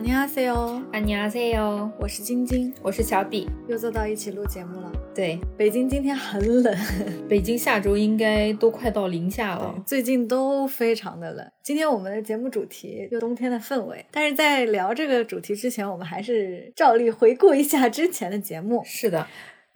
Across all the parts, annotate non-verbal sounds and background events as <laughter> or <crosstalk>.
안녕하세요， 안녕하세요， 我是晶晶，我是小比，又坐到一起录节目了。对，北京今天很冷，<laughs> 北京下周应该都快到零下了，最近都非常的冷。今天我们的节目主题就冬天的氛围，但是在聊这个主题之前，我们还是照例回顾一下之前的节目。是的。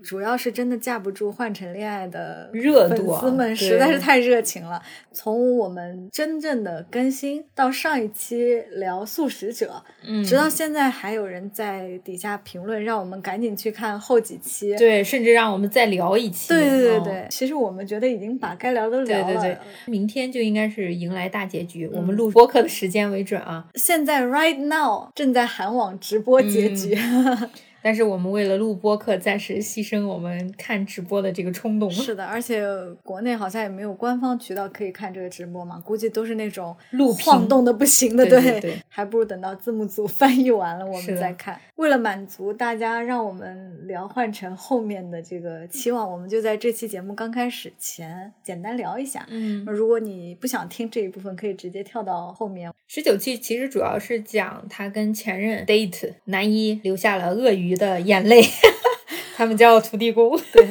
主要是真的架不住换成恋爱的热度，粉丝们实在是太热情了。从我们真正的更新到上一期聊素食者，嗯，直到现在还有人在底下评论，让我们赶紧去看后几期。对，甚至让我们再聊一期。对对对对，其实我们觉得已经把该聊的聊了。对对对，明天就应该是迎来大结局。我们录播客的时间为准啊。现在 right now 正在韩网直播结局。<laughs> 但是我们为了录播课，暂时牺牲我们看直播的这个冲动。是的，而且国内好像也没有官方渠道可以看这个直播嘛，估计都是那种录晃动的不行的，对对，还不如等到字幕组 <laughs> 翻译完了我们再看。为了满足大家让我们聊换成后面的这个期望，我们就在这期节目刚开始前简单聊一下。嗯，如果你不想听这一部分，可以直接跳到后面。十九期其实主要是讲他跟前任 date 男一留下了鳄鱼。的眼泪，<laughs> 他们叫土地公。<laughs> 对。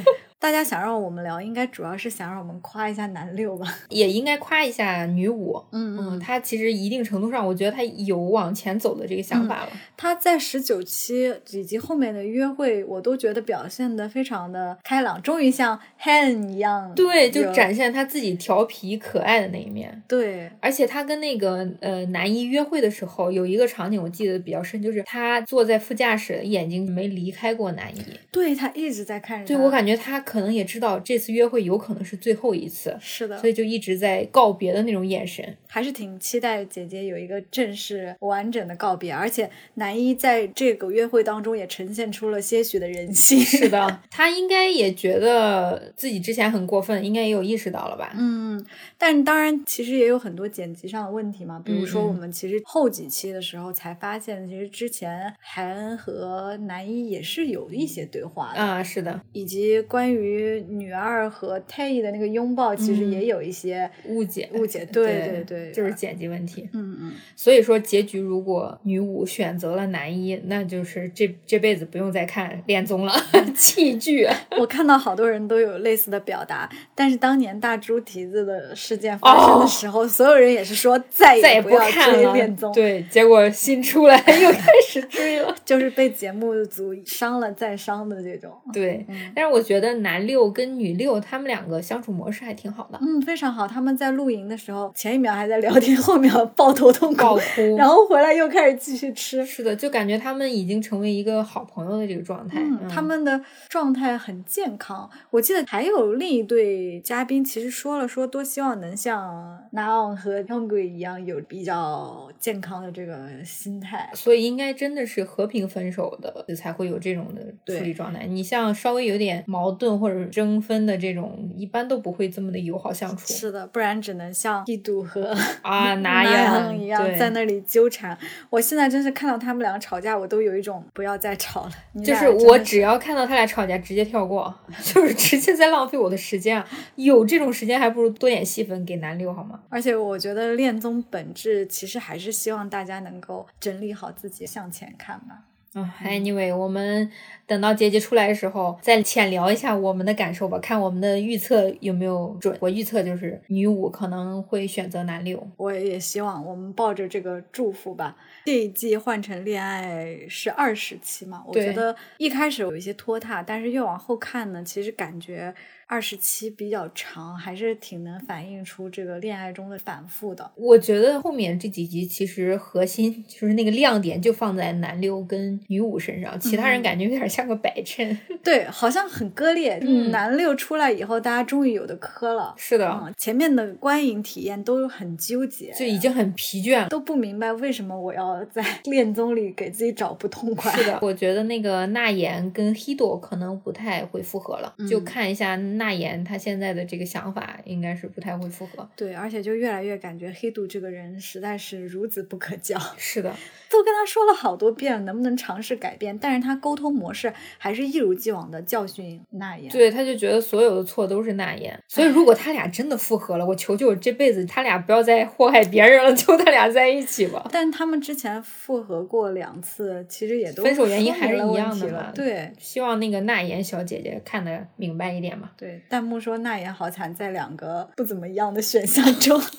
大家想让我们聊，应该主要是想让我们夸一下男六吧，也应该夸一下女五。嗯嗯，他其实一定程度上，我觉得他有往前走的这个想法了。他在十九期以及后面的约会，我都觉得表现的非常的开朗，终于像 Han 一样，对，就展现他自己调皮可爱的那一面。对，而且他跟那个呃男一约会的时候，有一个场景我记得比较深，就是他坐在副驾驶，眼睛没离开过男一。对他一直在看着。对我感觉他。可能也知道这次约会有可能是最后一次，是的，所以就一直在告别的那种眼神，还是挺期待姐姐有一个正式完整的告别。而且男一在这个约会当中也呈现出了些许的人性，是的，<laughs> 他应该也觉得自己之前很过分，应该也有意识到了吧？嗯，但当然其实也有很多剪辑上的问题嘛，比如说我们其实后几期的时候才发现，其实之前韩和男一也是有一些对话的啊，是的，以及关于。于女二和泰伊的那个拥抱，其实也有一些误解，误解，对对对，就是剪辑问题。嗯嗯，所以说结局如果女五选择了男一，那就是这这辈子不用再看恋综了，<laughs> 弃剧。我看到好多人都有类似的表达，但是当年大猪蹄子的事件发生的时候，所有人也是说再也不要追恋综。对，结果新出来 <laughs> 又开始追了，<laughs> 就是被节目组伤了再伤的这种。对，但是我觉得男。六跟女六，他们两个相处模式还挺好的，嗯，非常好。他们在露营的时候，前一秒还在聊天，后秒抱头痛哭，然后回来又开始继续吃。是的，就感觉他们已经成为一个好朋友的这个状态。嗯，他们的状态很健康。我记得还有另一对嘉宾，其实说了说，多希望能像 Naon 和 Hyungui 一样，有比较健康的这个心态。所以应该真的是和平分手的，才会有这种的处理状态。你像稍微有点矛盾。或者争分的这种，一般都不会这么的友好相处。是的，不然只能像一度和 <laughs> 啊拿样一样在那里纠缠。我现在真是看到他们两个吵架，我都有一种不要再吵了。就是我只要看到他俩吵架，直接跳过，<laughs> 就是直接在浪费我的时间啊！有这种时间，还不如多演戏份给男六好吗？而且我觉得恋综本质其实还是希望大家能够整理好自己，向前看吧。嗯，Anyway，我们等到结局出来的时候，再浅聊一下我们的感受吧，看我们的预测有没有准。我预测就是女五可能会选择男六，我也希望我们抱着这个祝福吧。这一季换成恋爱是二十期嘛？我觉得一开始有一些拖沓，但是越往后看呢，其实感觉。二十七比较长，还是挺能反映出这个恋爱中的反复的。我觉得后面这几集其实核心就是那个亮点就放在男六跟女五身上，其他人感觉有点像个摆衬。<laughs> 对，好像很割裂。嗯，男六出来以后，大家终于有的磕了。是的，前面的观影体验都很纠结，就已经很疲倦了，都不明白为什么我要在 <laughs> 恋综里给自己找不痛快。是的，<laughs> 我觉得那个娜妍跟 Hido 可能不太会复合了，就看一下。那言他现在的这个想法应该是不太会复合，对，而且就越来越感觉黑度这个人实在是孺子不可教。<laughs> 是的，都跟他说了好多遍，能不能尝试改变，但是他沟通模式还是一如既往的教训那言。对，他就觉得所有的错都是那言。所以如果他俩真的复合了，我求求这辈子他俩不要再祸害别人了，求他俩在一起吧。但他们之前复合过两次，其实也都分手原因还是一样的嘛。对，希望那个那言小姐姐看得明白一点嘛。对，弹幕说那也好惨，在两个不怎么样的选项中。<laughs>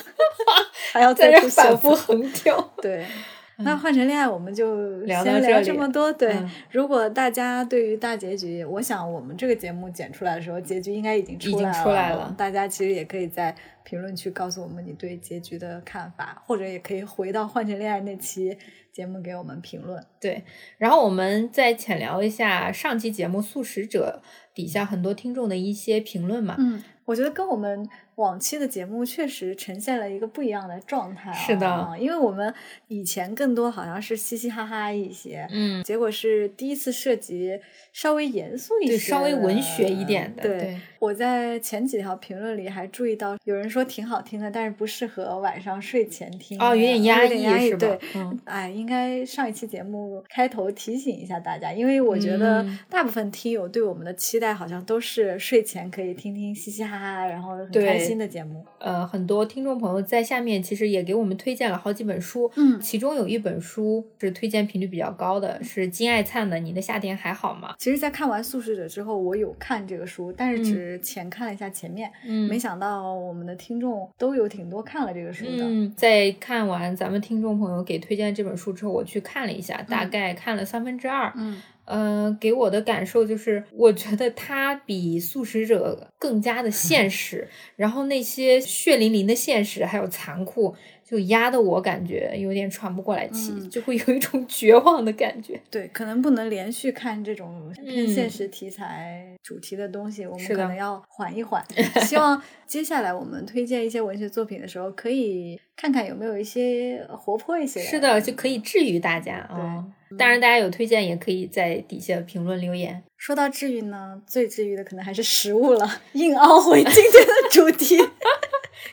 还要在这反复横跳。对，那换成恋爱，我们就聊先聊这么多。对，如果大家对于大结局，我想我们这个节目剪出来的时候，结局应该已经出来了。大家其实也可以在评论区告诉我们你对结局的看法，或者也可以回到换成恋爱那期节目给我们评论。对，然后我们再浅聊一下上期节目《素食者》底下很多听众的一些评论嘛。嗯，我觉得跟我们。往期的节目确实呈现了一个不一样的状态，是的，因为我们以前更多好像是嘻嘻哈哈一些，嗯，结果是第一次涉及稍微严肃一些，稍微文学一点的。对，我在前几条评论里还注意到有人说挺好听的，但是不适合晚上睡前听，哦，有点压抑，是吧？对，哎，应该上一期节目开头提醒一下大家，因为我觉得大部分听友对我们的期待好像都是睡前可以听听嘻嘻哈哈，然后很开心的节目。呃，很多听众朋友在下面其实也给我们推荐了好几本书，嗯，其中有一本书是推荐频率比较高的，是金爱灿的《你的夏天还好吗》。其实，在看完《素食者》之后，我有看这个书，但是只浅看了一下前面，嗯，没想到我们的听众都有挺多看了这个书的。嗯，在看完咱们听众朋友给推荐这本书之后，我去看了一下，大概看了三分之二，嗯。呃，给我的感受就是，我觉得它比素食者更加的现实，<laughs> 然后那些血淋淋的现实还有残酷。就压得我感觉有点喘不过来气，就会有一种绝望的感觉。对，可能不能连续看这种偏现实题材主题的东西，我们可能要缓一缓。<laughs> 希望接下来我们推荐一些文学作品的时候，可以看看有没有一些活泼一些的。是的，就可以治愈大家啊。当然，大家有推荐也可以在底下评论留言。说到治愈呢，最治愈的可能还是食物了，硬凹回今天的主题。<laughs>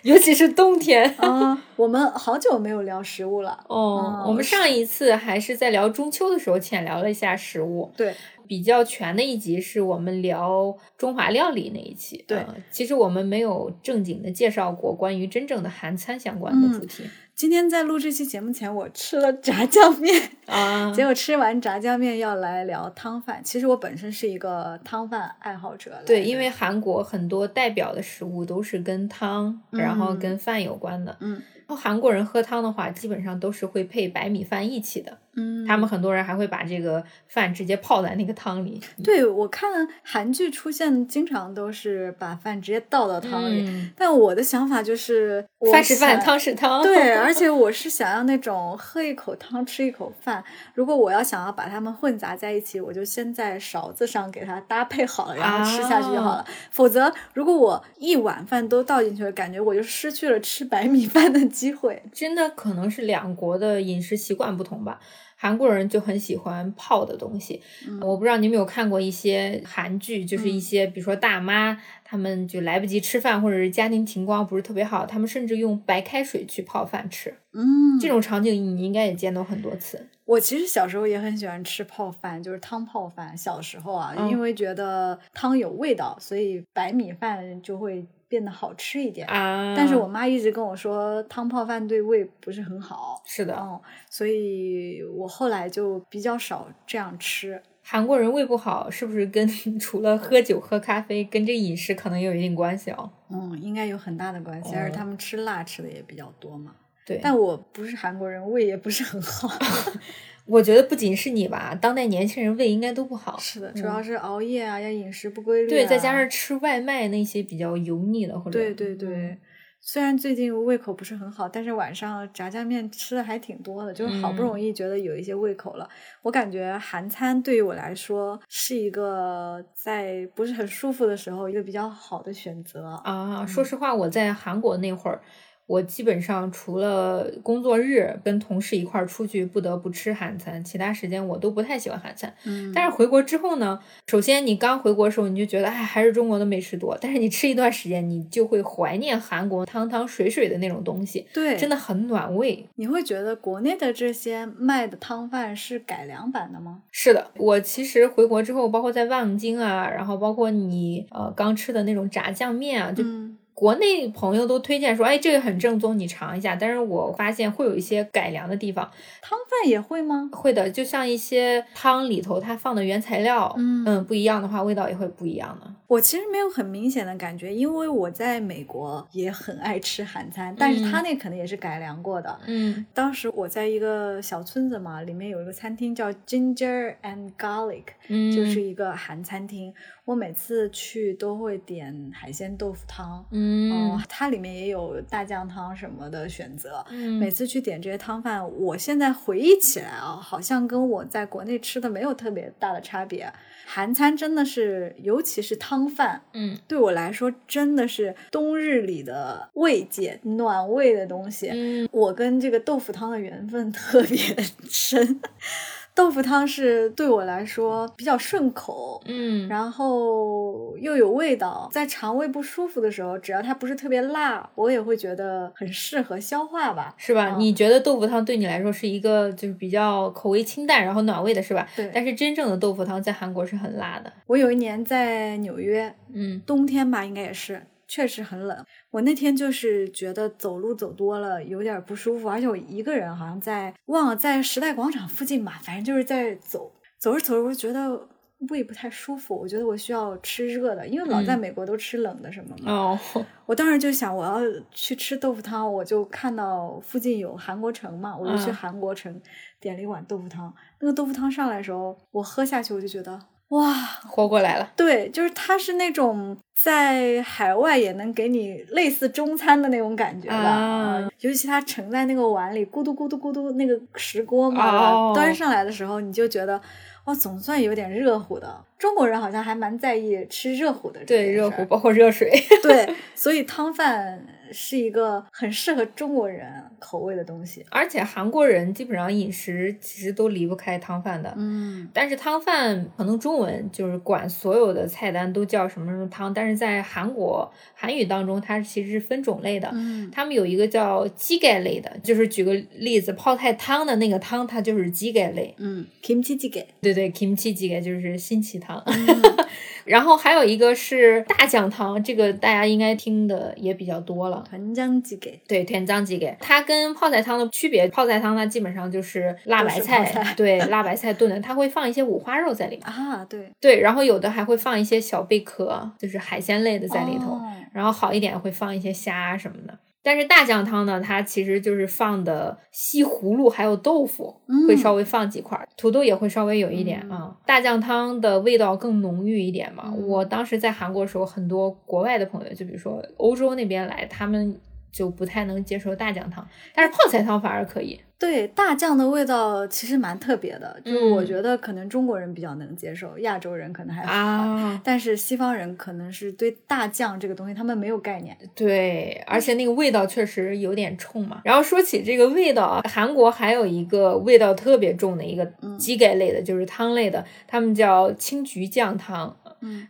尤其是冬天啊，我们好久没有聊食物了。哦，我们上一次还是在聊中秋的时候浅聊了一下食物。对，比较全的一集是我们聊中华料理那一期。对，其实我们没有正经的介绍过关于真正的韩餐相关的主题。今天在录这期节目前，我吃了炸酱面 <laughs> 啊，结果吃完炸酱面要来聊汤饭。其实我本身是一个汤饭爱好者。对，因为韩国很多代表的食物都是跟汤，然后跟饭有关的。嗯。然后韩国人喝汤的话，基本上都是会配白米饭一起的。嗯，他们很多人还会把这个饭直接泡在那个汤里。对，我看韩剧出现，经常都是把饭直接倒到汤里。但我的想法就是，饭是饭，汤是汤。对，<laughs> 而且我是想要那种喝一口汤，吃一口饭。如果我要想要把它们混杂在一起，我就先在勺子上给它搭配好了，然后吃下去就好了。否则，如果我一碗饭都倒进去了，感觉我就失去了吃白米饭的机会。真的可能是两国的饮食习惯不同吧。韩国人就很喜欢泡的东西，我不知道你有没有看过一些韩剧，就是一些比如说大妈，他们就来不及吃饭，或者是家庭情况不是特别好，他们甚至用白开水去泡饭吃。嗯，这种场景你应该也见到很多次。我其实小时候也很喜欢吃泡饭，就是汤泡饭。小时候啊，因为觉得汤有味道，所以白米饭就会。变得好吃一点啊！但是我妈一直跟我说汤泡饭对胃不是很好。是的，嗯，所以我后来就比较少这样吃。韩国人胃不好是不是跟 <laughs> 除了喝酒喝咖啡，跟这饮食可能有一定关系哦？嗯，应该有很大的关系，而且他们吃辣吃的也比较多嘛。对，但我不是韩国人，胃也不是很好。<laughs> 我觉得不仅是你吧，当代年轻人胃应该都不好。是的，主要是熬夜啊，要饮食不规律。对，再加上吃外卖那些比较油腻的，或者对对对。虽然最近胃口不是很好，但是晚上炸酱面吃的还挺多的，就是好不容易觉得有一些胃口了。我感觉韩餐对于我来说是一个在不是很舒服的时候一个比较好的选择啊。说实话，我在韩国那会儿。我基本上除了工作日跟同事一块儿出去不得不吃韩餐，其他时间我都不太喜欢韩餐。嗯，但是回国之后呢，首先你刚回国的时候你就觉得哎还是中国的美食多，但是你吃一段时间你就会怀念韩国汤汤水水的那种东西，对，真的很暖胃。你会觉得国内的这些卖的汤饭是改良版的吗？是的，我其实回国之后，包括在望京啊，然后包括你呃刚吃的那种炸酱面啊，就。国内朋友都推荐说，哎，这个很正宗，你尝一下。但是我发现会有一些改良的地方，汤饭也会吗？会的，就像一些汤里头它放的原材料，嗯嗯，不一样的话，味道也会不一样的。我其实没有很明显的感觉，因为我在美国也很爱吃韩餐，但是他那可能也是改良过的。嗯，当时我在一个小村子嘛，里面有一个餐厅叫 Ginger and Garlic，嗯，就是一个韩餐厅。我每次去都会点海鲜豆腐汤，嗯，哦，它里面也有大酱汤什么的选择。嗯，每次去点这些汤饭，我现在回忆起来啊，好像跟我在国内吃的没有特别大的差别。韩餐真的是，尤其是汤饭，嗯，对我来说真的是冬日里的慰藉、暖胃的东西。嗯，我跟这个豆腐汤的缘分特别 <laughs> 深。豆腐汤是对我来说比较顺口，嗯，然后又有味道，在肠胃不舒服的时候，只要它不是特别辣，我也会觉得很适合消化吧，是吧？你觉得豆腐汤对你来说是一个就是比较口味清淡，然后暖胃的是吧？对。但是真正的豆腐汤在韩国是很辣的。我有一年在纽约，嗯，冬天吧，应该也是。确实很冷，我那天就是觉得走路走多了有点不舒服，而且我一个人好像在忘了在时代广场附近吧，反正就是在走，走着走着我就觉得胃不太舒服，我觉得我需要吃热的，因为老在美国都吃冷的什么嘛。哦，我当时就想我要去吃豆腐汤，我就看到附近有韩国城嘛，我就去韩国城点了一碗豆腐汤。那个豆腐汤上来的时候，我喝下去我就觉得。哇，活过来了！对，就是它是那种在海外也能给你类似中餐的那种感觉吧。啊，尤其它盛在那个碗里，咕嘟咕嘟咕嘟，那个石锅嘛，端上来的时候，你就觉得哇，总算有点热乎的。中国人好像还蛮在意吃热乎的，对，热乎包括热水。对，所以汤饭是一个很适合中国人口味的东西。而且韩国人基本上饮食其实都离不开汤饭的。嗯，但是汤饭可能中文就是管所有的菜单都叫什么什么汤，但是在韩国韩语当中，它其实是分种类的。嗯，他们有一个叫鸡盖类的，就是举个例子，泡菜汤的那个汤，它就是鸡盖类。嗯，kimchi 鸡盖。对对，kimchi 鸡盖就是新奇汤。嗯、<laughs> 然后还有一个是大酱汤，这个大家应该听的也比较多了。团浆鸡给，对，团浆鸡给，它跟泡菜汤的区别，泡菜汤它基本上就是辣白菜，对，<laughs> 辣白菜炖的，它会放一些五花肉在里面啊，对对，然后有的还会放一些小贝壳，就是海鲜类的在里头，哦、然后好一点会放一些虾什么的。但是大酱汤呢，它其实就是放的西葫芦还有豆腐，嗯、会稍微放几块，土豆也会稍微有一点啊、嗯。大酱汤的味道更浓郁一点嘛。嗯、我当时在韩国的时候，很多国外的朋友，就比如说欧洲那边来，他们就不太能接受大酱汤，但是泡菜汤反而可以。对大酱的味道其实蛮特别的就是我觉得可能中国人比较能接受亚洲人可能还好但是西方人可能是对大酱这个东西他们没有概念。对而且那个味道确实有点冲嘛。然后说起这个味道啊韩国还有一个味道特别重的一个鸡盖类的就是汤类的他们叫青桔酱汤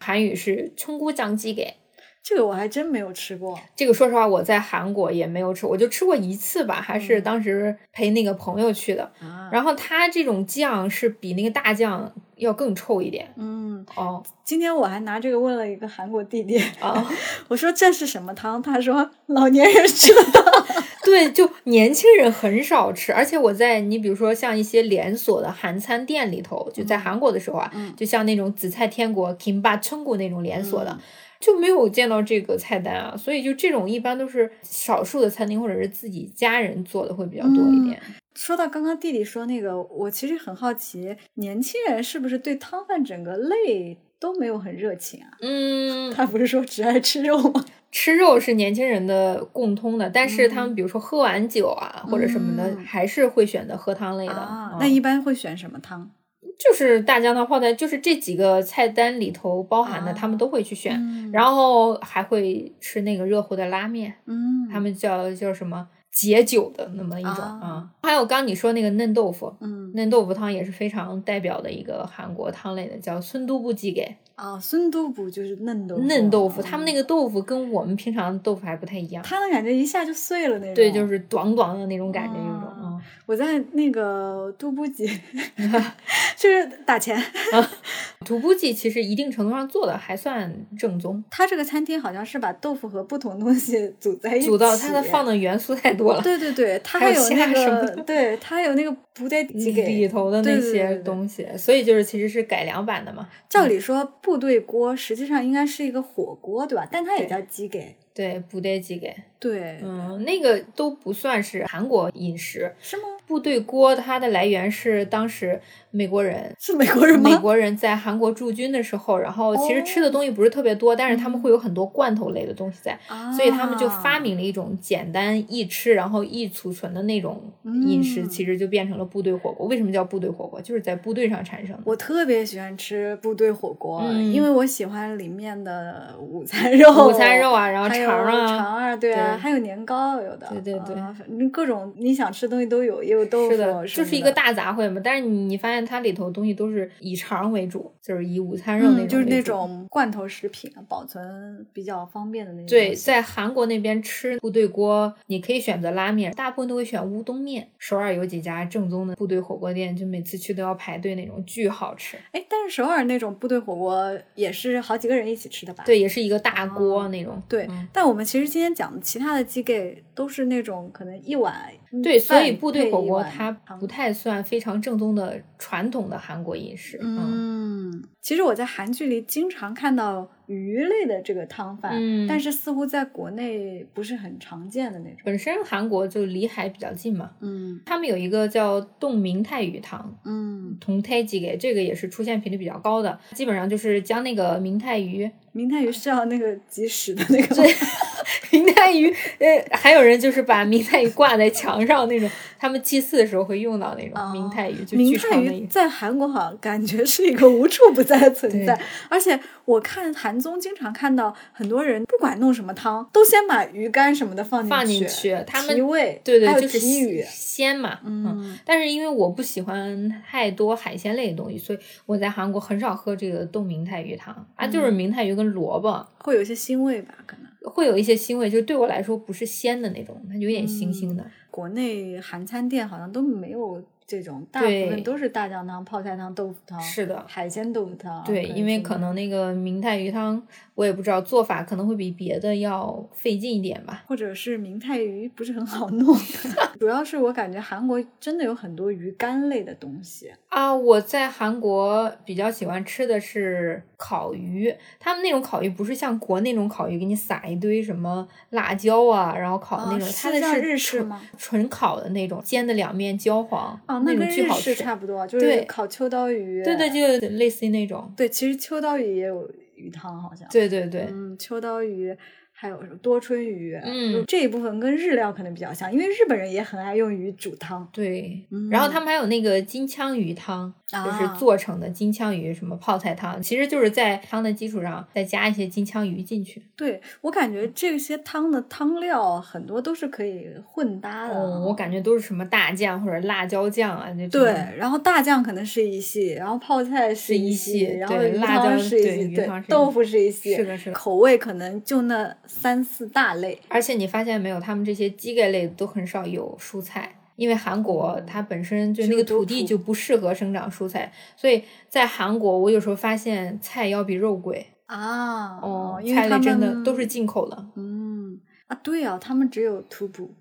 韩语是葱菇酱鸡盖这个我还真没有吃过。这个说实话，我在韩国也没有吃，我就吃过一次吧，还是当时陪那个朋友去的。啊、然后它这种酱是比那个大酱要更臭一点。嗯，哦，今天我还拿这个问了一个韩国弟弟啊，我说这是什么汤？他说老年人吃的汤。<laughs> 对，就年轻人很少吃，而且我在你比如说像一些连锁的韩餐店里头，就在韩国的时候啊，嗯、就像那种紫菜天国、kimbap 春谷那种连锁的。嗯就没有见到这个菜单啊，所以就这种一般都是少数的餐厅或者是自己家人做的会比较多一点。嗯、说到刚刚弟弟说那个，我其实很好奇，年轻人是不是对汤饭整个类都没有很热情啊？嗯，他不是说只爱吃肉吗？<laughs> 吃肉是年轻人的共通的，但是他们比如说喝完酒啊、嗯、或者什么的，还是会选择喝汤类的。啊，嗯、那一般会选什么汤？就是大酱汤泡菜，就是这几个菜单里头包含的，他们都会去选，然后还会吃那个热乎的拉面，嗯，他们叫叫什么解酒的那么一种啊。还有刚你说那个嫩豆腐，嗯，嫩豆腐汤也是非常代表的一个韩国汤类的，叫孙都布鸡给。啊，孙都布就是嫩豆腐，嫩豆腐，他们那个豆腐跟我们平常豆腐还不太一样，它的感觉一下就碎了那种，对，就是短短的那种感觉，有种啊。我在那个都布吉，<laughs> 就是打钱。<laughs> 土布吉其实一定程度上做的还算正宗。他这个餐厅好像是把豆腐和不同东西组在一起，组到它的放的元素太多了。对对对，它还有那个，个对，它有那个不带鸡给里头的那些东西，所以就是其实是改良版的嘛。照理说部队锅实际上应该是一个火锅，对吧？但它也叫鸡给。对，部队鸡给。对，嗯，那个都不算是韩国饮食，是吗？部队锅它的来源是当时美国人，是美国人吗？美国人在韩国驻军的时候，然后其实吃的东西不是特别多，但是他们会有很多罐头类的东西在，所以他们就发明了一种简单易吃，然后易储存的那种饮食，其实就变成了部队火锅。为什么叫部队火锅？就是在部队上产生的。我特别喜欢吃部队火锅，嗯因为我喜欢里面的午餐肉、午餐肉啊，然后肠啊，肠啊，对啊，对还有年糕，有的，对对对啊反正各种你想吃的东西都有，也有豆腐，是的，就是一个大杂烩嘛。但是你你发现它里头东西都是以肠为主，就是以午餐肉那种、嗯，就是那。种罐头食品，保存比较方便的那种。对，在韩国那边吃部队锅，你可以选择拉面，大部分都会选乌冬面。首尔有几家正宗的部队火锅店，就每次去都要排队那种，巨好吃。哎，但是首尔那种部队火锅也是好几个人一起吃的吧？对，也是一个大锅那种。对，嗯但我们其实今天讲的其他的鸡给都是那种可能一碗对，所以部队火锅它不太算非常正宗的传统的韩国饮食。嗯，嗯，其实我在韩剧里经常看到鱼类的这个汤饭，嗯但是似乎在国内不是很常见的那种。本身韩国就离海比较近嘛，嗯他们有一个叫冻明太鱼汤。嗯，同泰鸡给这个也是出现频率比较高的，基本上就是将那个明太鱼，明太鱼是要那个即食的那个吗，<laughs> <laughs> 明太鱼，呃，还有人就是把明太鱼挂在墙上那种，他们祭祀的时候会用到那种明太鱼，就明太鱼在韩国好像感觉是一个无处不在的存在，而且我看韩综经常看到很多人不管弄什么汤，都先把鱼干什么的放进放进去他们提味，对对，还有就是提鱼，鲜嘛，嗯但是因为我不喜欢太多海鲜类的东西，所以我在韩国很少喝这个冻明太鱼汤啊，就是嗯明太鱼跟萝卜。会有一些腥味吧？可能会有一些腥味，就对我来说不是鲜的那种，它有点腥腥的。国内韩餐店好像都没有这种，大部分都是大酱汤、泡菜汤、豆腐汤，是的海鲜豆腐汤。对，因为可能那个明太鱼汤，我也不知道做法可能会比别的要费劲一点吧。或者是明太鱼不是很好弄，<laughs> 主要是我感觉韩国真的有很多鱼干类的东西。啊，我在韩国比较喜欢吃的是烤鱼，他们那种烤鱼不是像国内那种烤鱼，给你撒一堆什么辣椒啊，然后烤的那种，啊它的是日式纯吗纯烤的那种，煎的两面焦黄，啊，那种巨好吃。式差不多，就是对烤秋刀鱼。对对，就类似于那种。对，其实秋刀鱼也有鱼汤，好像。对对对，嗯，秋刀鱼。还有什么多春鱼，嗯就这一部分跟日料可能比较像，因为日本人也很爱用鱼煮汤。对，嗯然后他们还有那个金枪鱼汤，就是啊做成的金枪鱼什么泡菜汤，其实就是在汤的基础上再加一些金枪鱼进去。对我感觉这些汤的汤料很多都是可以混搭的。哦，我感觉都是什么大酱或者辣椒酱啊，那种对，然后大酱可能是一系，然后泡菜是是一系，系然后辣椒是一系，对鱼豆腐是一系，是的是的口味可能就那三四大类。而且你发现没有，他们这些鸡盖类都很少有蔬菜。因为韩国它本身就那个土土地就不适合生长蔬菜，所以在韩国我有时候发现菜要比肉贵啊，哦，因为他菜类真的都是进口的。嗯啊，对啊，他们只有土补，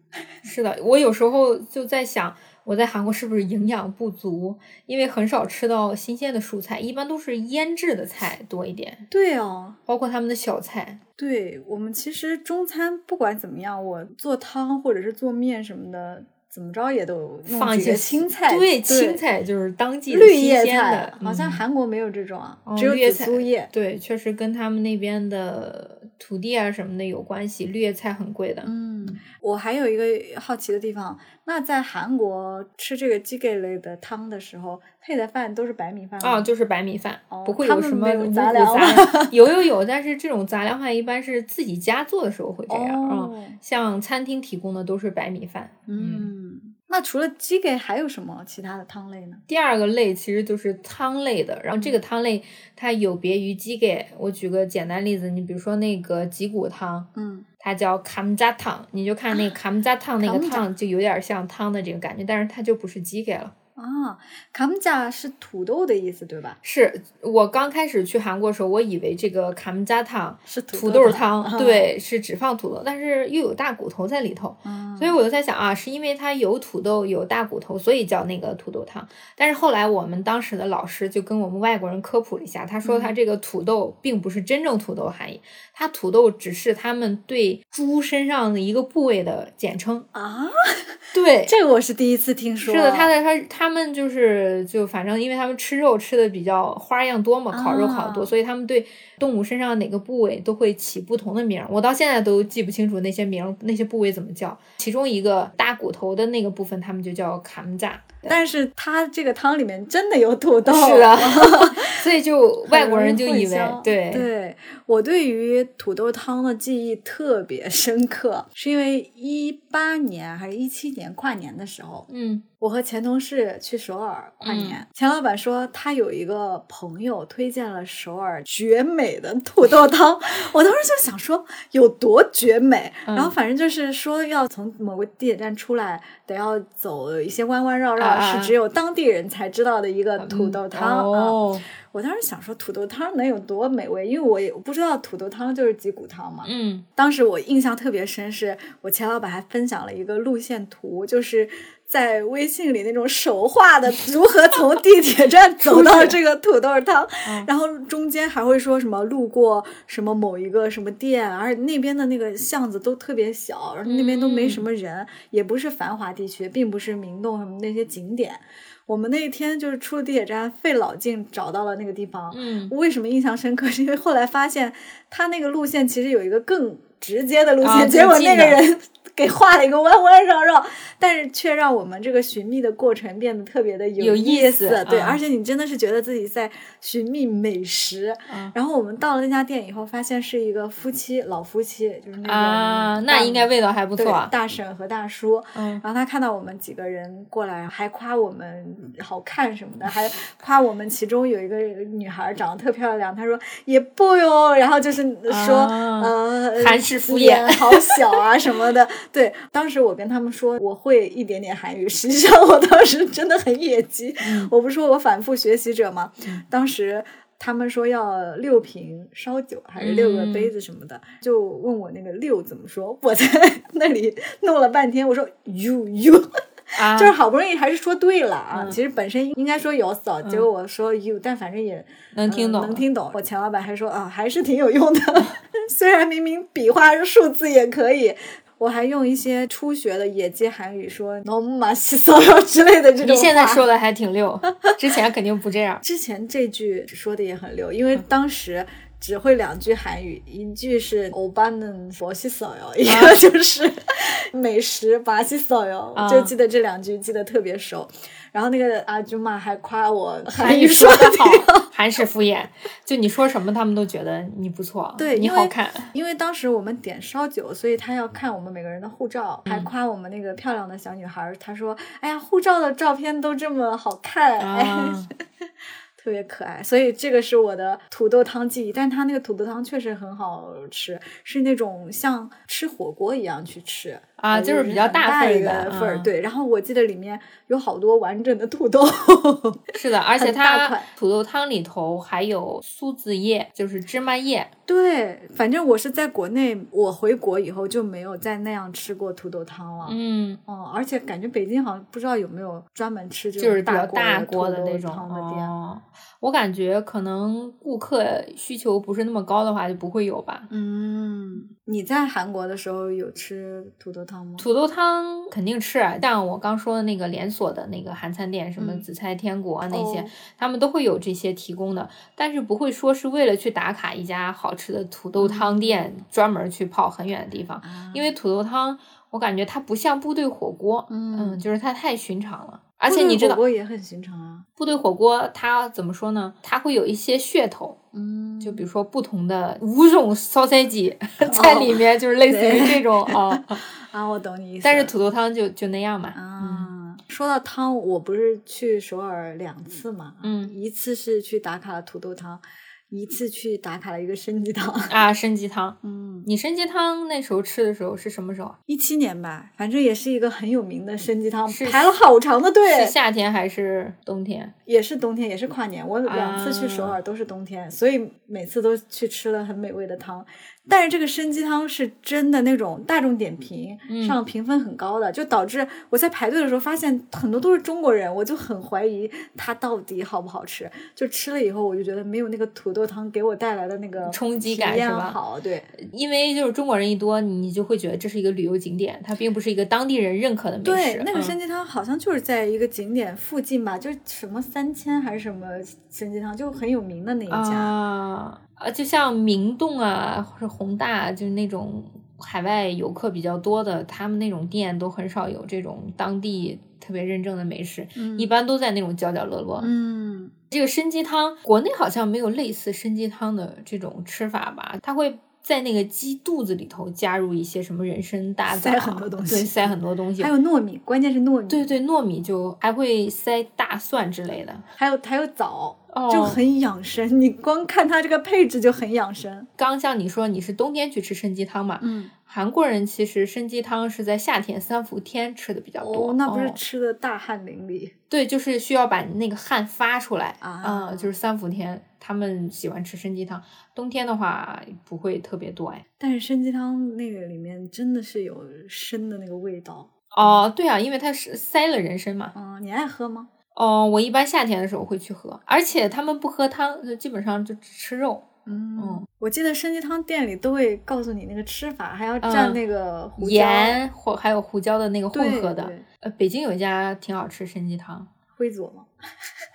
是的，我有时候就在想，我在韩国是不是营养不足？因为很少吃到新鲜的蔬菜，一般都是腌制的菜多一点，对哦。包括他们的小菜。对我们其实中餐不管怎么样，我做汤或者是做面什么的，怎么着也都放一些青菜，对，青菜就是当季的绿新叶菜好像嗯韩国没有这种啊，哦只有紫苏叶。对，确实跟他们那边的土地啊什么的有关系，绿叶菜很贵的。嗯，我还有一个好奇的地方，那在韩国吃这个鸡盖类的汤的时候，配的饭都是白米饭吗？啊，就是白米饭，哦不会有什么杂粮 <laughs> 有有有，但是这种杂粮饭一般是自己家做的时候会这样啊、哦像餐厅提供的都是白米饭。嗯，那除了鸡给还有什么其他的汤类呢？第二个类其实就是汤类的，然后这个汤类它有别于鸡给。我举个简单例子，你比如说那个脊骨汤，嗯，它叫卡姆扎汤，你就看那卡姆扎汤那个汤就有点像汤的这个感觉，但是它就不是鸡给了。啊，卡姆加是土豆的意思对吧？是我刚开始去韩国的时候，我以为这个卡姆加汤是土豆汤，汤对，是只放土豆，但是又有大骨头在里头，嗯所以我就在想啊，是因为它有土豆有大骨头，所以叫那个土豆汤。但是后来我们当时的老师就跟我们外国人科普了一下，他说嗯他这个土豆并不是真正土豆含义，它土豆只是他们对猪身上的一个部位的简称。啊，对，这个我是第一次听说。是的，他在他他们就是就反正因为他们吃肉吃的比较花样多嘛，烤肉烤的多，啊所以他们对动物身上哪个部位都会起不同的名儿。我到现在都记不清楚那些名儿，那些部位怎么叫。其中一个大骨头的那个部分，他们就叫卡姆炸。但是它这个汤里面真的有土豆，是啊，<laughs> 所以就外国人就以为对。对我对于土豆汤的记忆特别深刻，是因为一八年还是一七年跨年的时候，嗯。我和前同事去首尔跨年，钱老板说他有一个朋友推荐了首尔绝美的土豆汤，我当时就想说有多绝美，嗯然后反正就是说要从某个地铁站出来，得要走一些弯弯绕绕，啊啊是只有当地人才知道的一个土豆汤啊。哦，我当时想说土豆汤能有多美味，因为我也不知道土豆汤就是鸡骨汤嘛。嗯当时我印象特别深，是我钱老板还分享了一个路线图，就是在微信里那种手画的如何从地铁站 <laughs> 走到这个土豆汤，嗯然后中间还会说什么路过什么某一个什么店，而且那边的那个巷子都特别小，然后那边都没什么人，也不是繁华地区，并不是明洞什么那些景点。我们那一天就是出了地铁站，费老劲找到了那个地方，嗯为什么印象深刻？是因为后来发现他那个路线其实有一个更直接的路线，啊结果那个人 <laughs> 给画了一个弯弯绕绕，但是却让我们这个寻觅的过程变得特别的有意意思对，啊而且你真的是觉得自己在寻觅美食。嗯然后我们到了那家店以后，发现是一个夫妻，老夫妻，就是那种啊，那应该味道还不错啊。大婶和大叔。嗯然后他看到我们几个人过来，还夸我们好看什么的，还夸我们其中有一个女孩长得特漂亮，他说也不哟，然后就是说、啊呃韩式敷衍好小啊什么的。对，当时我跟他们说我会一点点韩语，实际上我当时真的很野鸡。嗯我不是说我反复学习者吗？当时。他们说要六瓶烧酒，还是六个嗯杯子什么的，就问我那个六怎么说。我在 <laughs> 那里弄了半天，我说 you you，、啊，就是好不容易还是说对了啊。嗯其实本身应该说有扫，结果我说 you，但反正也能听懂嗯能听懂。我钱老板还说啊，还是挺有用的，<laughs> 虽然明明笔画数字也可以。我还用一些初学的野鸡韩语说 “no ma si so yo” 之类的这种你现在说的还挺溜，之前肯定不这样。<laughs> 之前这句说的也很溜，因为当时只会两句韩语，一句是欧巴嫩佛西扫哟，一个就是美食巴西扫哟，啊就记得这两句记得特别熟。然后那个阿朱玛还夸我韩韩语语说说的好，韩式敷衍，就你说什么他们都觉得你不错，对你好看。因为当时我们点烧酒，所以他要看我们每个人的护照，嗯还夸我们那个漂亮的小女孩儿。他说：“哎呀，护照的照片都这么好看。<laughs> 特别可爱，所以这个是我的土豆汤记忆。但它那个土豆汤确实很好吃，是那种像吃火锅一样去吃啊就是比较大份儿的份儿。嗯对，然后我记得里面有好多完整的土豆。<laughs> 是的，而且它土豆汤里头还有苏子叶，就是芝麻叶。对，反正我是在国内，我回国以后就没有再那样吃过土豆汤了。嗯，嗯，而且感觉北京好像不知道有没有专门吃就是比较大大锅的那种汤的店。哦。我感觉可能顾客需求不是那么高的话，就不会有吧。嗯，你在韩国的时候有吃土豆汤吗？土豆汤肯定吃啊，像我刚说的那个连锁的那个韩餐店，什么紫菜天国啊那些，他们都会有这些提供的，但是不会说是为了去打卡一家好吃的土豆汤店，专门去跑很远的地方，因为土豆汤我感觉它不像部队火锅，嗯，就是它太寻常了。而且你知道，火锅也很寻常啊。部队火锅它怎么说呢？它会有一些噱头，嗯，就比如说不同的五种烧菜鸡 <laughs> 在里面，<laughs> 就是类似于这种啊 <laughs> 啊，我懂你意思。但是土豆汤就就那样嘛。啊，说到汤，我不是去首尔两次嘛，嗯，一次是去打卡了土豆汤。一次去打卡了一个参鸡汤啊，参鸡汤。嗯，你参鸡汤那时候吃的时候是什么时候？一七年吧，反正也是一个很有名的参鸡汤，排了好长的队。是夏天还是冬天？也是冬天，也是跨年。我两次去首尔都是冬天，所以每次都去吃了很美味的汤。但是这个参鸡汤是真的那种大众点评上评分很高的，就导致我在排队的时候发现很多都是中国人，我就很怀疑它到底好不好吃。就吃了以后，我就觉得没有那个土豆汤给我带来的那个冲击感是吧？好，对，因为就是中国人一多，你就会觉得这是一个旅游景点，它并不是一个当地人认可的美食。对，那个参鸡汤好像就是在一个景点附近吧，就是什么三千还是什么参鸡汤，就很有名的那一家。呃，就像明洞啊，或者宏大，就是那种海外游客比较多的，他们那种店都很少有这种当地特别认证的美食，一般都在那种角角落落。嗯，这个参鸡汤，国内好像没有类似参鸡汤的这种吃法吧？它会在那个鸡肚子里头加入一些什么人参、大枣，塞很多东西，对，塞很多东西，还有糯米，关键是糯米。对对，糯米就还会塞大蒜之类的，还有还有枣。就很养生，你光看它这个配置就很养生。刚像你说你是冬天去吃参鸡汤嘛？嗯，韩国人其实参鸡汤是在夏天三伏天吃的比较多。哦，那不是吃的大汗淋漓？对，就是需要把那个汗发出来啊。就是三伏天他们喜欢吃参鸡汤，冬天的话不会特别多哎。但是参鸡汤那个里面真的是有参的那个味道。哦，对啊，因为它是塞了人参嘛。嗯，你爱喝吗？哦，我一般夏天的时候会去喝，而且他们不喝汤，就基本上就只吃肉。嗯，我记得参鸡汤店里都会告诉你那个吃法，还要蘸那个盐或还有胡椒的那个混合的。呃，北京有一家挺好吃参鸡汤，辉佐吗？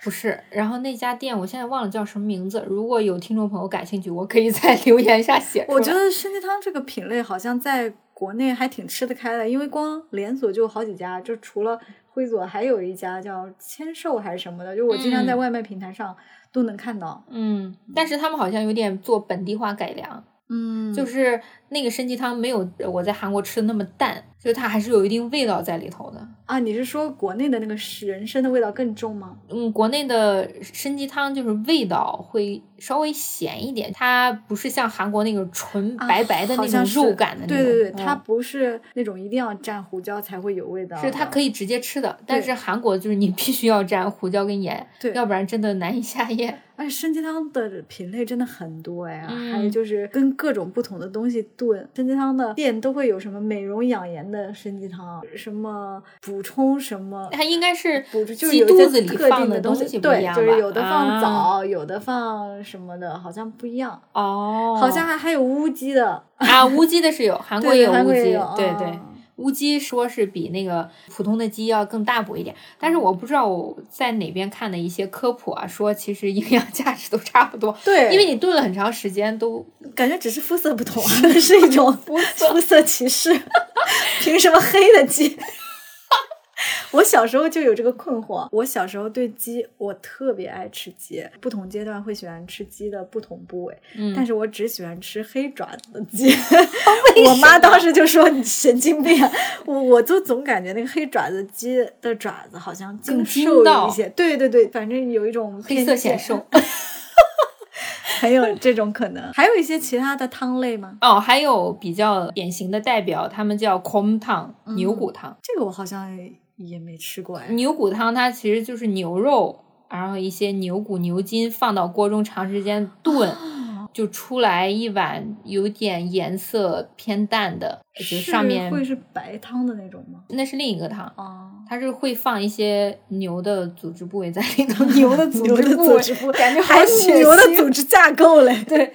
不是，然后那家店我现在忘了叫什么名字，如果有听众朋友感兴趣，我可以在留言下写。我觉得参鸡汤这个品类好像在国内还挺吃得开的，因为光连锁就有好几家，就除了。辉佐还有一家叫千寿还是什么的，就我经常在外卖平台上都能看到。嗯，但是他们好像有点做本地化改良。嗯，就是那个参鸡汤没有我在韩国吃的那么淡，就它还是有一定味道在里头的。啊，你是说国内的那个人参的味道更重吗？嗯，国内的参鸡汤就是味道会稍微咸一点，它不是像韩国那个纯白白的那种肉感的那种。对对对，它不是那种一定要蘸胡椒才会有味道。是它可以直接吃的，但是韩国就是你必须要蘸胡椒跟盐，对，要不然真的难以下咽。而且参鸡汤的品类真的很多哎，还有就是跟各种不同的东西炖。参鸡汤的店都会有什么美容养颜的参鸡汤，什么补充什么，它应该是补就是肚子里放的东西对，就是有的放枣，有的放什么的，好像不一样哦。好像还还有乌鸡的啊，乌鸡的是有，韩国也有乌鸡，对对。乌鸡说是比那个普通的鸡要更大补一点，但是我不知道我在哪边看的一些科普啊，说其实营养价值都差不多。对，因为你炖了很长时间，都感觉只是肤色不同，<laughs> 是一种肤色肤色歧视。<laughs> 凭什么黑的鸡？<laughs> 我小时候就有这个困惑。我小时候对鸡，我特别爱吃鸡，不同阶段会喜欢吃鸡的不同部位。嗯，但是我只喜欢吃黑爪子的鸡。我妈当时就说你神经病。我我就总感觉那个黑爪子鸡的爪子好像更瘦一些。对对对，反正有一种黑色显瘦，<laughs> <laughs> 很有这种可能。还有一些其他的汤类吗？哦，还有比较典型的代表，他们叫 com 汤，牛骨汤。这个我好像。也没吃过哎，牛骨汤它其实就是牛肉，然后一些牛骨、牛筋放到锅中长时间炖，就出来一碗有点颜色偏淡的，就上面会是白汤的那种吗？那是另一个汤哦，它是会放一些牛的组织部位在里头，<laughs> 牛的组织部位感觉好牛的组织架构嘞。<laughs> 对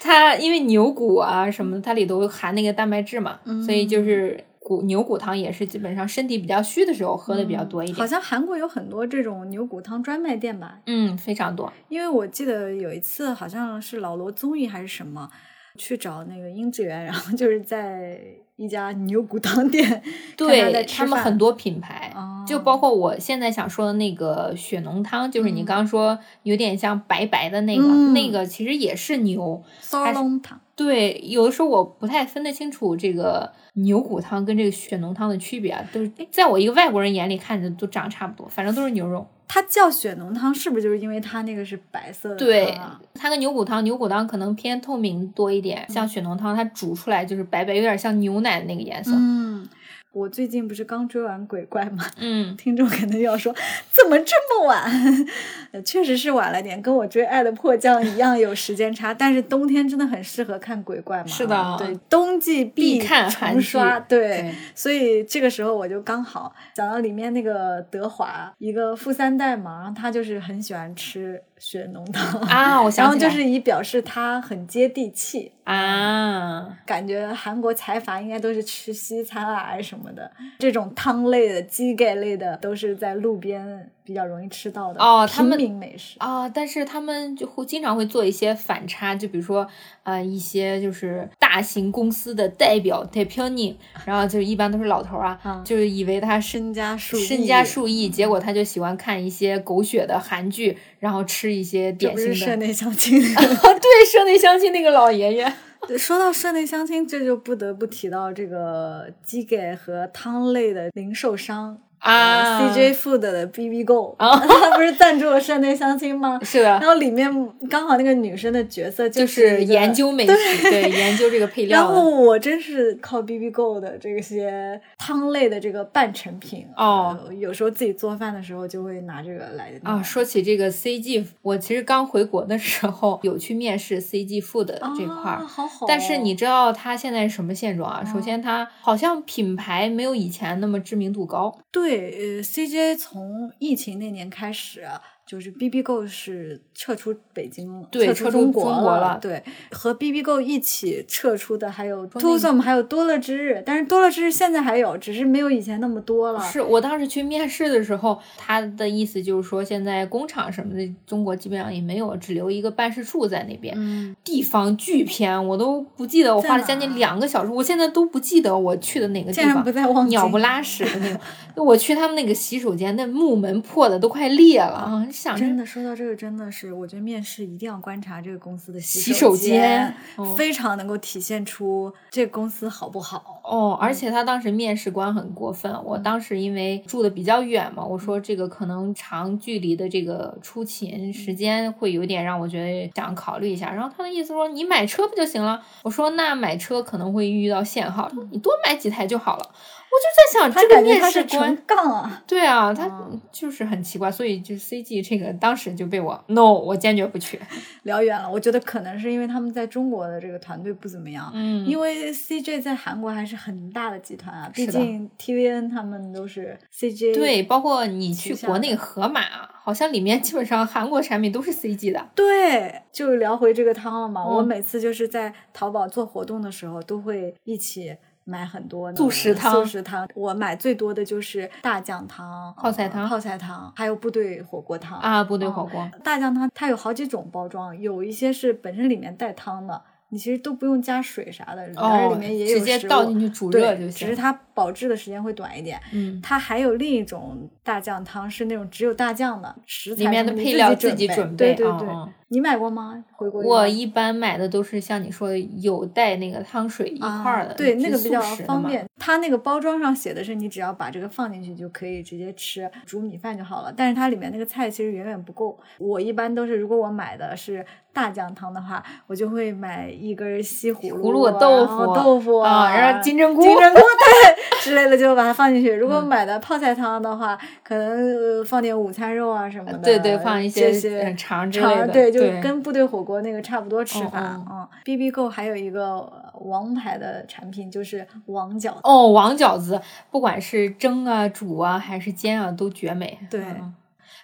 它，因为牛骨啊什么的，它里头含那个蛋白质嘛，所以就是骨牛骨汤也是基本上身体比较虚的时候喝的比较多一点。好像韩国有很多这种牛骨汤专卖店吧？嗯，非常多。因为我记得有一次好像是老罗综艺还是什么，去找那个殷志源，然后就是在一家牛骨汤店，<laughs> 对他们很多品牌，哦就包括我现在想说的那个血浓汤，就是你刚刚说有点像白白的那个，嗯那个其实也是牛。骚龙汤。对，有的时候我不太分得清楚这个牛骨汤跟这个血浓汤的区别啊，都是在我一个外国人眼里看着都长差不多，反正都是牛肉。它叫血浓汤，是不是就是因为它那个是白色的对它跟牛骨汤，牛骨汤可能偏透明多一点，像血浓汤它煮出来就是白白，有点像牛奶的那个颜色。嗯，我最近不是刚追完鬼怪吗，嗯，<laughs> 听众可能要说怎么这么晚？呃 <laughs> 确实是晚了点，跟我追《爱的迫降》一样有时间差。但是冬天真的很适合看鬼怪嘛？是的对，冬季必看重刷，对。对所以这个时候我就刚好讲到里面那个德华，一个富三代嘛，然后他就是很喜欢吃血浓汤啊，我然后就是以表示他很接地气。啊，感觉韩国财阀应该都是吃西餐啊，还是什么的，这种汤类的、鸡盖类的，都是在路边比较容易吃到的哦他们平民美食。啊，但是他们就会经常会做一些反差，就比如说，呃，一些就是大型公司的代表 t e p i o n i 然后就一般都是老头儿啊，嗯就是以为他身家数，身家数亿，结果他就喜欢看一些狗血的韩剧，然后吃一些这典型的。社内相亲。<laughs> 对，社内相亲那个老爷爷，<laughs> 对，说到社内相亲，这就不得不提到这个鸡给和汤类的零售商啊呃，CJ Food 的 BB Go，啊他不是赞助了室内相亲吗？是的然，后里面刚好那个女生的角色就是研究美食，对，研究这个配料然。后我真是靠 BB Go 的这些汤类的这个半成品哦呃有时候自己做饭的时候就会拿这个来啊，说起这个 CG，我其实刚回国的时候有去面试 CG Food 这块儿，啊好好哦。但是你知道它现在什么现状啊？首先，它好像品牌没有以前那么知名度高。对呃，CJ 从疫情那年开始。就是 BB Go 是撤出北京了，对撤撤出国中国了对，和 BB Go 一起撤出的还有 Twosom，还有多乐之日。但是多乐之日现在还有，只是没有以前那么多了。是我当时去面试的时候，他的意思就是说，现在工厂什么的，中国基本上也没有，只留一个办事处在那边。嗯，地方巨偏，我都不记得，我花了将近两个小时，我现在都不记得我去的哪个地方不。在望。鸟不拉屎的那种，我去他们那个洗手间，那木门破的都快裂了啊！想真的说到这个，真的是我觉得面试一定要观察这个公司的洗手间间，哦非常能够体现出这个公司好不好。哦，而且他当时面试官很过分。我当时因为住的比较远嘛，我说这个可能长距离的这个出勤时间会有点让我觉得想考虑一下。然后他的意思说你买车不就行了？我说那买车可能会遇到限号，你多买几台就好了。我就在想他这个面试官纯。杠啊，对啊，他嗯就是很奇怪，所以就 CG 这个当时就被我 no，我坚决不去。聊远了。我觉得可能是因为他们在中国的这个团队不怎么样，嗯因为 CG 在韩国还是很大的集团啊，毕竟 TVN 他们都是 CG，。对，包括你去国内盒马，好像里面基本上韩国产品都是 CG 的。对，就聊回这个汤了嘛。嗯我每次就是在淘宝做活动的时候，都会一起买很多那速食汤速食汤。我买最多的就是大酱汤、泡菜汤呃泡菜汤，还有部队火锅汤啊，部队哦火锅。大酱汤它有好几种包装，有一些是本身里面带汤的，你其实都不用加水啥的，但是哦里面也有直接倒进去煮热对就行只是它保质的时间会短一点。嗯，它还有另一种大酱汤，是那种只有大酱的食材里面的配料自自己准备对对对，你买过吗？回国我一般买的都是像你说的有带那个汤水一块儿的，啊，对，那个比较。方便。它那个包装上写的是你只要把这个放进去就可以直接吃，煮米饭就好了。但是它里面那个菜其实远远不够。我一般都是，如果我买的是大酱汤的话，我就会买一根西葫芦、葫芦豆腐豆腐啊然后金针菇金针菇 <laughs> 对，<laughs> 之类的就把它放进去。如果买的泡菜汤的话，可能放点午餐肉啊什么的，对对，放一些肠之类的，对，就跟部队火锅那个差不多吃法。嗯，B B Go 还有一个王牌的产品就是王饺子。哦，王饺子，不管是蒸啊、煮啊还是煎啊，都绝美。对。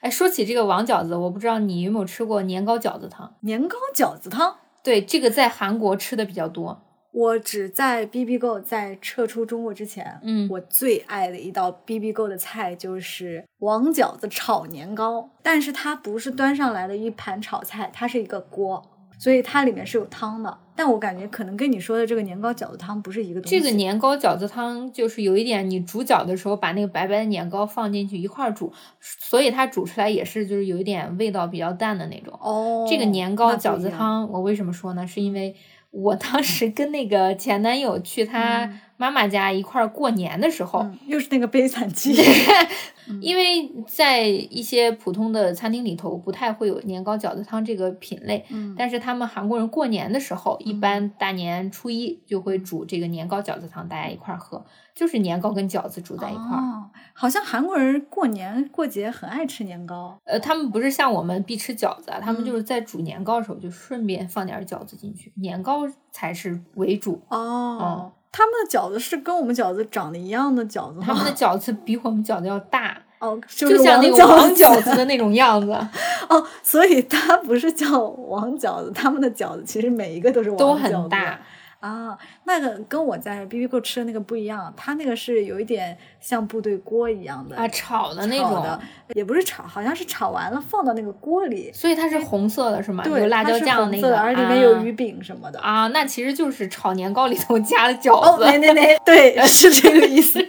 哎，说起这个王饺子，我不知道你有没有吃过年糕饺子汤？年糕饺子汤，对，这个在韩国吃的比较多。我只在 B B Go 在撤出中国之前，嗯，我最爱的一道 B B Go 的菜就是王饺子炒年糕，但是它不是端上来的一盘炒菜，它是一个锅。所以它里面是有汤的，但我感觉可能跟你说的这个年糕饺子汤不是一个东西。这个年糕饺子汤就是有一点，你煮饺的时候把那个白白的年糕放进去一块儿煮，所以它煮出来也是就是有一点味道比较淡的那种。哦，这个年糕饺子汤我为什么说呢？是因为。我当时跟那个前男友去他妈妈家一块儿过年的时候，又是那个悲惨期。<laughs> 因为在一些普通的餐厅里头，不太会有年糕饺子汤这个品类。嗯，但是他们韩国人过年的时候，一般大年初一就会煮这个年糕饺子汤，大家一块儿喝，就是年糕跟饺子煮在一块儿。哦，好像韩国人过年过节很爱吃年糕。呃，他们不是像我们必吃饺子，他们就是在煮年糕的时候就顺便放点饺子进去，年糕才是为主。哦。他们的饺子是跟我们饺子长得一样的饺子吗？他们的饺子比我们饺子要大哦，就像那个王饺子的那种样子 <laughs> 哦，所以它不是叫王饺子，他们的饺子其实每一个都是王都很大。啊，那个跟我在 B B Go 吃的那个不一样，它那个是有一点像部队锅一样的啊，炒的那种的，也不是炒，好像是炒完了放到那个锅里，所以它是红色的，是吗？对，有辣椒酱那个，而里面有鱼饼什么的啊，那其实就是炒年糕里头加的饺子，哦，没没没，对，<laughs> 是这个意思。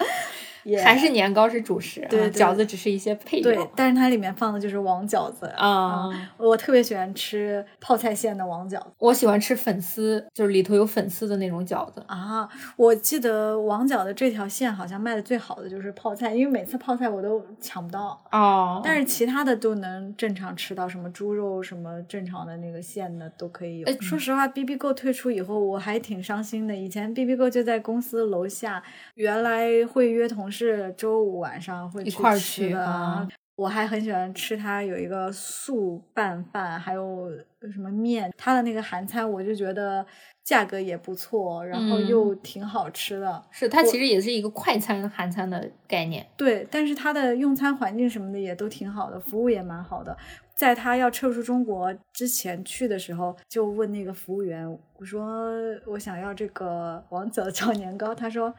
还是年糕是主食，对饺子只是一些配料。对，但是它里面放的就是王饺子啊。我特别喜欢吃泡菜馅的王饺子。我喜欢吃粉丝，就是里头有粉丝的那种饺子啊。我记得王饺的这条线好像卖的最好的就是泡菜，因为每次泡菜我都抢不到哦。但是其他的都能正常吃到，什么猪肉什么正常的那个馅的都可以有。说实话，B B Go 退出以后，我还挺伤心的。以前 B B Go 就在公司楼下，原来会约同。是周五晚上会一块去的，我还很喜欢吃它有一个素拌饭，还有什么面，它的那个韩餐我就觉得价格也不错，然后又挺好吃的。是它其实也是一个快餐韩餐的概念，对，但是它的用餐环境什么的也都挺好的，服务也蛮好的。在他要撤出中国之前去的时候，就问那个服务员，我说我想要这个王子的炒年糕，他说。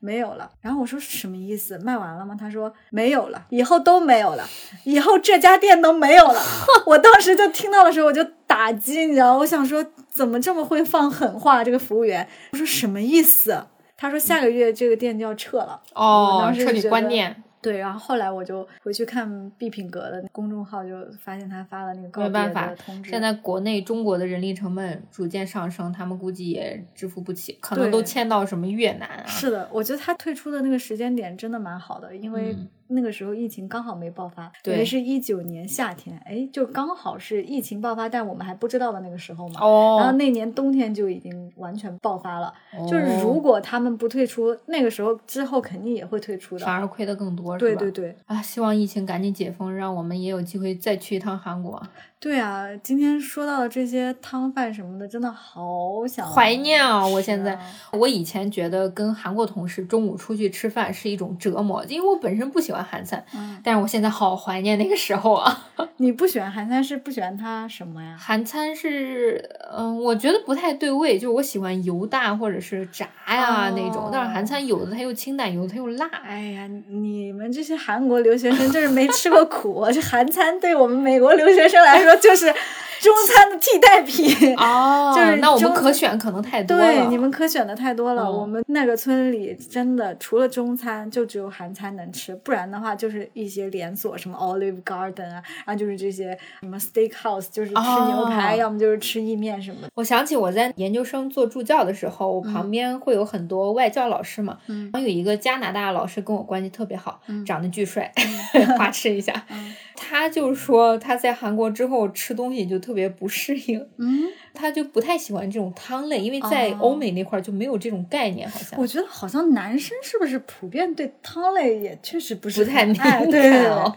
没有了，然后我说什么意思？卖完了吗？他说没有了，以后都没有了，以后这家店都没有了。<laughs> 我当时就听到的时候我就打击，你知道，我想说怎么这么会放狠话？这个服务员，我说什么意思？他说下个月这个店就要撤了，哦，彻底关店。对，然后后来我就回去看毕品阁的公众号，就发现他发了那个告别的通知。现在国内中国的人力成本逐渐上升，他们估计也支付不起，可能都迁到什么越南啊。是的，我觉得他退出的那个时间点真的蛮好的，因为。那个时候疫情刚好没爆发，因为是一九年夏天，哎，就刚好是疫情爆发，但我们还不知道的那个时候嘛。哦。然后那年冬天就已经完全爆发了，就是如果他们不退出，那个时候之后肯定也会退出的，反而亏的更多，对对对。啊，希望疫情赶紧解封，让我们也有机会再去一趟韩国。对啊，今天说到的这些汤饭什么的，真的好想怀念啊！我现在，我以前觉得跟韩国同事中午出去吃饭是一种折磨，因为我本身不喜欢韩餐。嗯，但是我现在好怀念那个时候啊！<laughs> 你不喜欢韩餐是不喜欢它什么呀？韩餐是，嗯，我觉得不太对味，就是我喜欢油大或者是炸呀那种，但是韩餐有的它又清淡，有的它又辣。哎呀，你们这些韩国留学生就是没吃过苦，<laughs> 这韩餐对我们美国留学生来说。就是中餐的替代品哦，<laughs> 就是那我们可选可能太多了。对，你们可选的太多了。我们那个村里真的除了中餐，就只有韩餐能吃，不然的话就是一些连锁，什么 Olive Garden 啊，然后就是这些什么 Steakhouse，就是吃牛排，要么就是吃意面什么的。我想起我在研究生做助教的时候，我旁边会有很多外教老师嘛，然后有一个加拿大老师跟我关系特别好，长得巨帅，<laughs> 花痴一下。他就说他在韩国之后吃东西就特。特别不适应，嗯，他就不太喜欢这种汤类，因为在欧美那块儿就没有这种概念，好像。我觉得好像男生是不是普遍对汤类也确实不是不太敏爱？感对，哦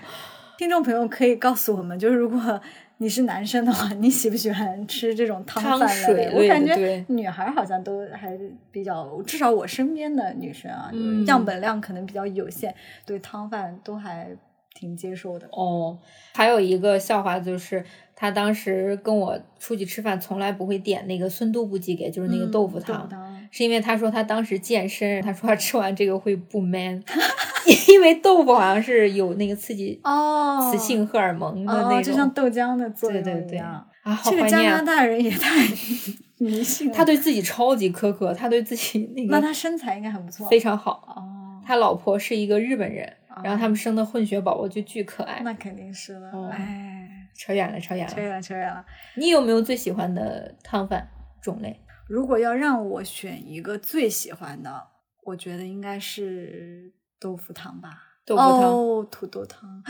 听众朋友可以告诉我们，就是如果你是男生的话，你喜不喜欢吃这种汤汤饭水类类我感觉女孩好像都还比较，至少我身边的女生啊，嗯样本量可能比较有限，对汤饭都还挺接受的。哦，还有一个笑话就是，他当时跟我出去吃饭，从来不会点那个孙都不鸡给，就是那个嗯豆腐汤。是因为他说他当时健身，他说他吃完这个会不 man，<laughs> 因为豆腐好像是有那个刺激哦，雌性荷尔蒙的那哦，种。就像豆浆的作用对对对。啊，好这个加怀念啊！拿大人也太 <laughs> 迷信了。他对自己超级苛刻，他对自己那个那他身材应该很不错。非常好。哦，他老婆是一个日本人，然后他们生的混血宝宝就巨可爱。那肯定是了。嗯哎，扯远了，扯远了。扯远了，扯远了。你有没有最喜欢的汤饭种类？如果要让我选一个最喜欢的，我觉得应该是豆腐汤吧。豆腐汤哦，土豆汤，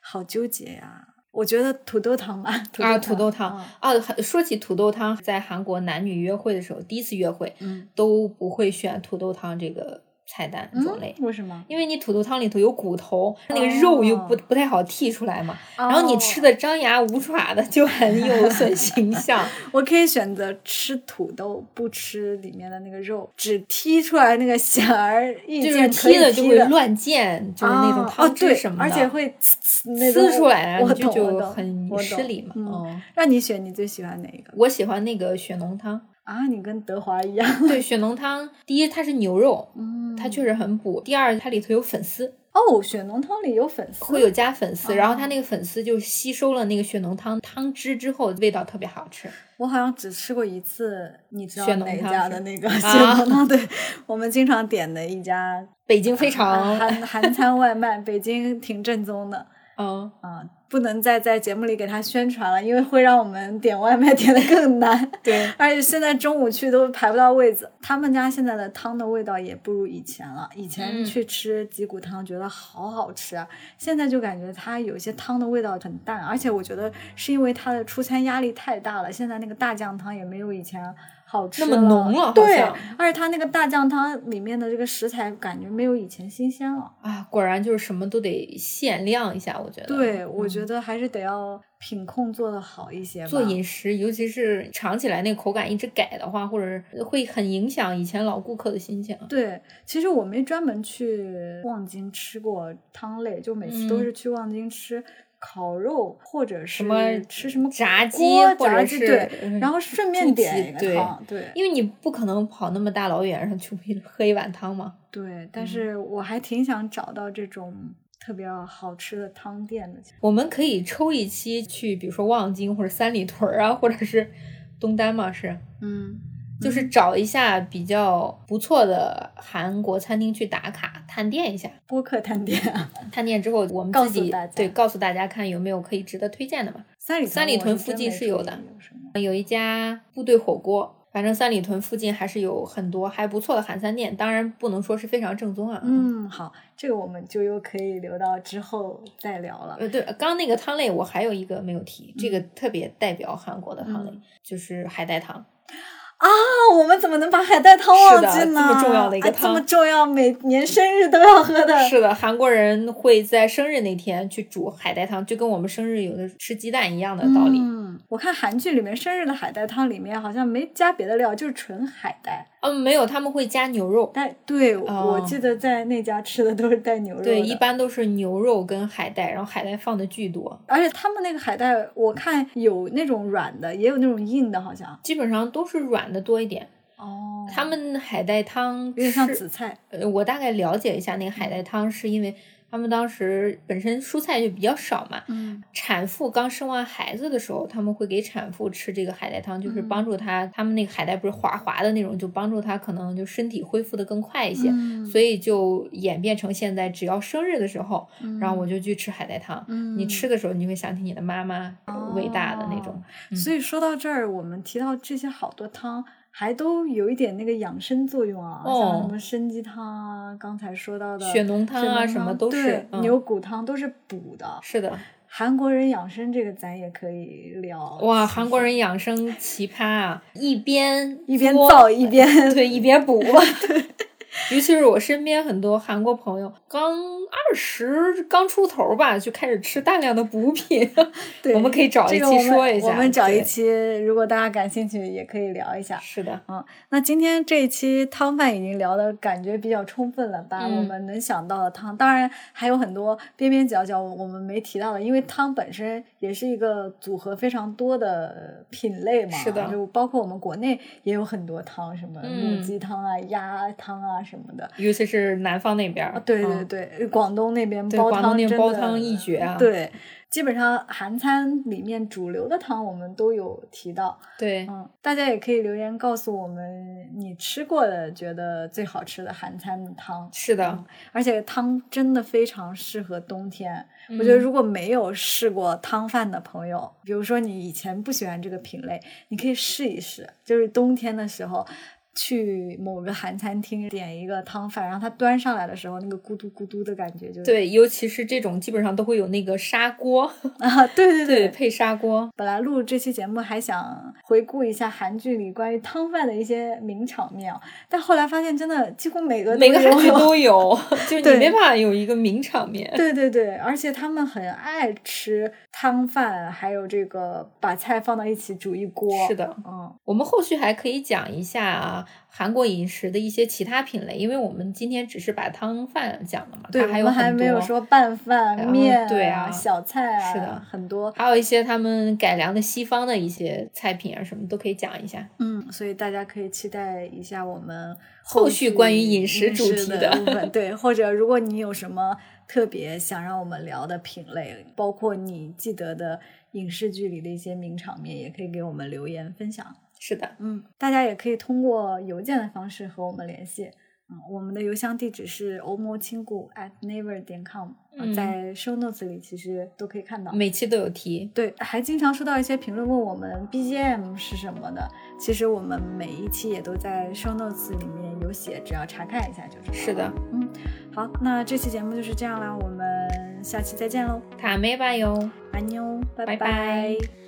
好纠结呀。我觉得土豆汤吧，土啊，豆土豆汤嗯啊，说起土豆汤，在韩国男女约会的时候，第一次约会嗯，都不会选土豆汤这个菜单种类。嗯为什么？因为你土豆汤里头有骨头，那个肉又不、哦不太好剔出来嘛，然后你吃的张牙舞爪的，就很有 <laughs> 损形象。<laughs> 我可以选择吃土豆，不吃里面的那个肉，只剔出来那个显而易就是剔的就会乱溅，就是那种哦汤汁对什么的，而且会呲呲那呲出来，我你就很失礼嘛。嗯哦，让你选，你最喜欢哪一个我喜欢那个血浓汤。啊？你跟德华一样，对，血浓汤，第一它是牛肉，嗯，它确实很补；第二它里头有粉丝，哦，血浓汤里有粉丝，会有加粉丝，哦然后它那个粉丝就吸收了那个血浓汤汤汁之后，味道特别好吃。我好像只吃过一次，你知道哪家的那个血啊浓汤？<laughs> 对，我们经常点的一家北京非常，韩韩餐外卖，北京挺正宗的嗯，啊，不能再在节目里给他宣传了，因为会让我们点外卖点的更难。对，<laughs> 而且现在中午去都排不到位子，他们家现在的汤的味道也不如以前了。以前嗯去吃脊骨汤觉得好好吃啊，现在就感觉它有些汤的味道很淡，而且我觉得是因为它的出餐压力太大了，现在那个大酱汤也没有以前好吃那么浓了对，而且它那个大酱汤里面的这个食材感觉没有以前新鲜了。啊，果然就是什么都得限量一下，我觉得。对，我嗯觉得还是得要品控做的好一些吧。做饮食，尤其是尝起来那个口感一直改的话，或者会很影响以前老顾客的心情。对，其实我没专门去望京吃过汤类，就每次都嗯是去望京吃烤肉，或者是什么吃什么炸鸡或者是炸鸡对，嗯然后顺便点一个汤，对因为你不可能跑那么大老远上去为喝一碗汤嘛。对，但嗯是我还挺想找到这种特别好吃的汤店的。我们可以抽一期去，比如说望京或者三里屯儿啊，或者是东单嘛，是，嗯，就是找一下比较不错的韩国餐厅去打卡探店一下。播客探店啊，<laughs> 探店之后，我们告自己诉大家对告诉大家看有没有可以值得推荐的嘛。三里三里屯附近是有的有有一家部队火锅，反正三里屯附近还是有很多还不错的韩餐店，当然不能说是非常正宗啊。，嗯，好，这个我们就又可以留到之后再聊了。呃，对，刚那个汤类我还有一个没有提，这个特别代表韩国的汤类，嗯就是海带汤。啊，我们怎么能把海带汤忘记呢？这么重要的一个啊这么重要，每年生日都要喝的。是的，韩国人会在生日那天去煮海带汤，就跟我们生日有的吃鸡蛋一样的道理。嗯，我看韩剧里面生日的海带汤里面好像没加别的料，就是纯海带。嗯，没有，他们会加牛肉。但对、哦我记得在那家吃的都是带牛肉。对，一般都是牛肉跟海带，然后海带放的巨多，而且他们那个海带，我看有那种软的，也有那种硬的，好像。基本上都是软的多一点。哦他们海带汤有点像是紫菜。呃，我大概了解一下那个海带汤，是因为他们当时本身蔬菜就比较少嘛，嗯。产妇刚生完孩子的时候，他们会给产妇吃这个海带汤，就是帮助她，他们那个海带不是滑滑的那种，就帮助她可能就身体恢复的更快一些，嗯。所以就演变成现在只要生日的时候，嗯。然后我就去吃海带汤。嗯。你吃的时候，你会想起你的妈妈伟大的那种。所以说到这儿，我们提到这些好多汤，还都有一点那个养生作用啊，哦像什么参鸡汤啊，刚才说到的血浓汤啊什么都是牛骨汤都是补的。是的，韩国人养生这个咱也可以聊。哇，韩国人养生奇葩啊！一边一边造一边对一边补。<laughs> 尤其是我身边很多韩国朋友，刚二十刚出头吧，就开始吃大量的补品。<laughs> 对，我们可以找一期说一下。我们找一期，如果大家感兴趣，也可以聊一下。是的，嗯，那今天这一期汤饭已经聊的感觉比较充分了，把我们能想到的汤，当然还有很多边边角角我们没提到的，因为汤本身也是一个组合非常多的品类嘛。是的，就包括我们国内也有很多汤，什么母鸡汤啊、鸭汤啊什么的。尤其是南方那边，对对对，广东那边煲汤真的煲汤一绝啊！对，基本上韩餐里面主流的汤我们都有提到。对，嗯，大家也可以留言告诉我们你吃过的觉得最好吃的韩餐的汤。是的，而且汤真的非常适合冬天。我觉得如果没有试过汤饭的朋友，比如说你以前不喜欢这个品类，你可以试一试，就是冬天的时候。去某个韩餐厅点一个汤饭，然后它端上来的时候，那个咕嘟咕嘟的感觉就对，尤其是这种基本上都会有那个砂锅 <laughs> 啊，对对对，配砂锅。本来录这期节目还想回顾一下韩剧里关于汤饭的一些名场面，但后来发现真的几乎每个每个韩剧都有，<laughs> 就你没办法有一个名场面。对对对，而且他们很爱吃汤饭，还有这个把菜放到一起煮一锅。是的，嗯，我们后续还可以讲一下啊。韩国饮食的一些其他品类，因为我们今天只是把汤饭讲了嘛，对，还有很多，还没有说拌饭、面，对啊，小菜啊，是的，很多，还有一些他们改良的西方的一些菜品啊，什么都可以讲一下。嗯，所以大家可以期待一下我们后续关于饮食主题的部分，<laughs> 对，或者如果你有什么特别想让我们聊的品类，包括你记得的影视剧里的一些名场面，也可以给我们留言分享。是的，嗯，大家也可以通过邮件的方式和我们联系，嗯，我们的邮箱地址是欧摩亲故 at naver 点 com，在 show notes 里其实都可以看到，每期都有提。对，还经常收到一些评论问我们 BGM 是什么的，其实我们每一期也都在 show notes 里面有写，只要查看一下就知道。是的，嗯，好，那这期节目就是这样啦，我们下期再见喽，塔梅吧哟，安妞，拜。拜。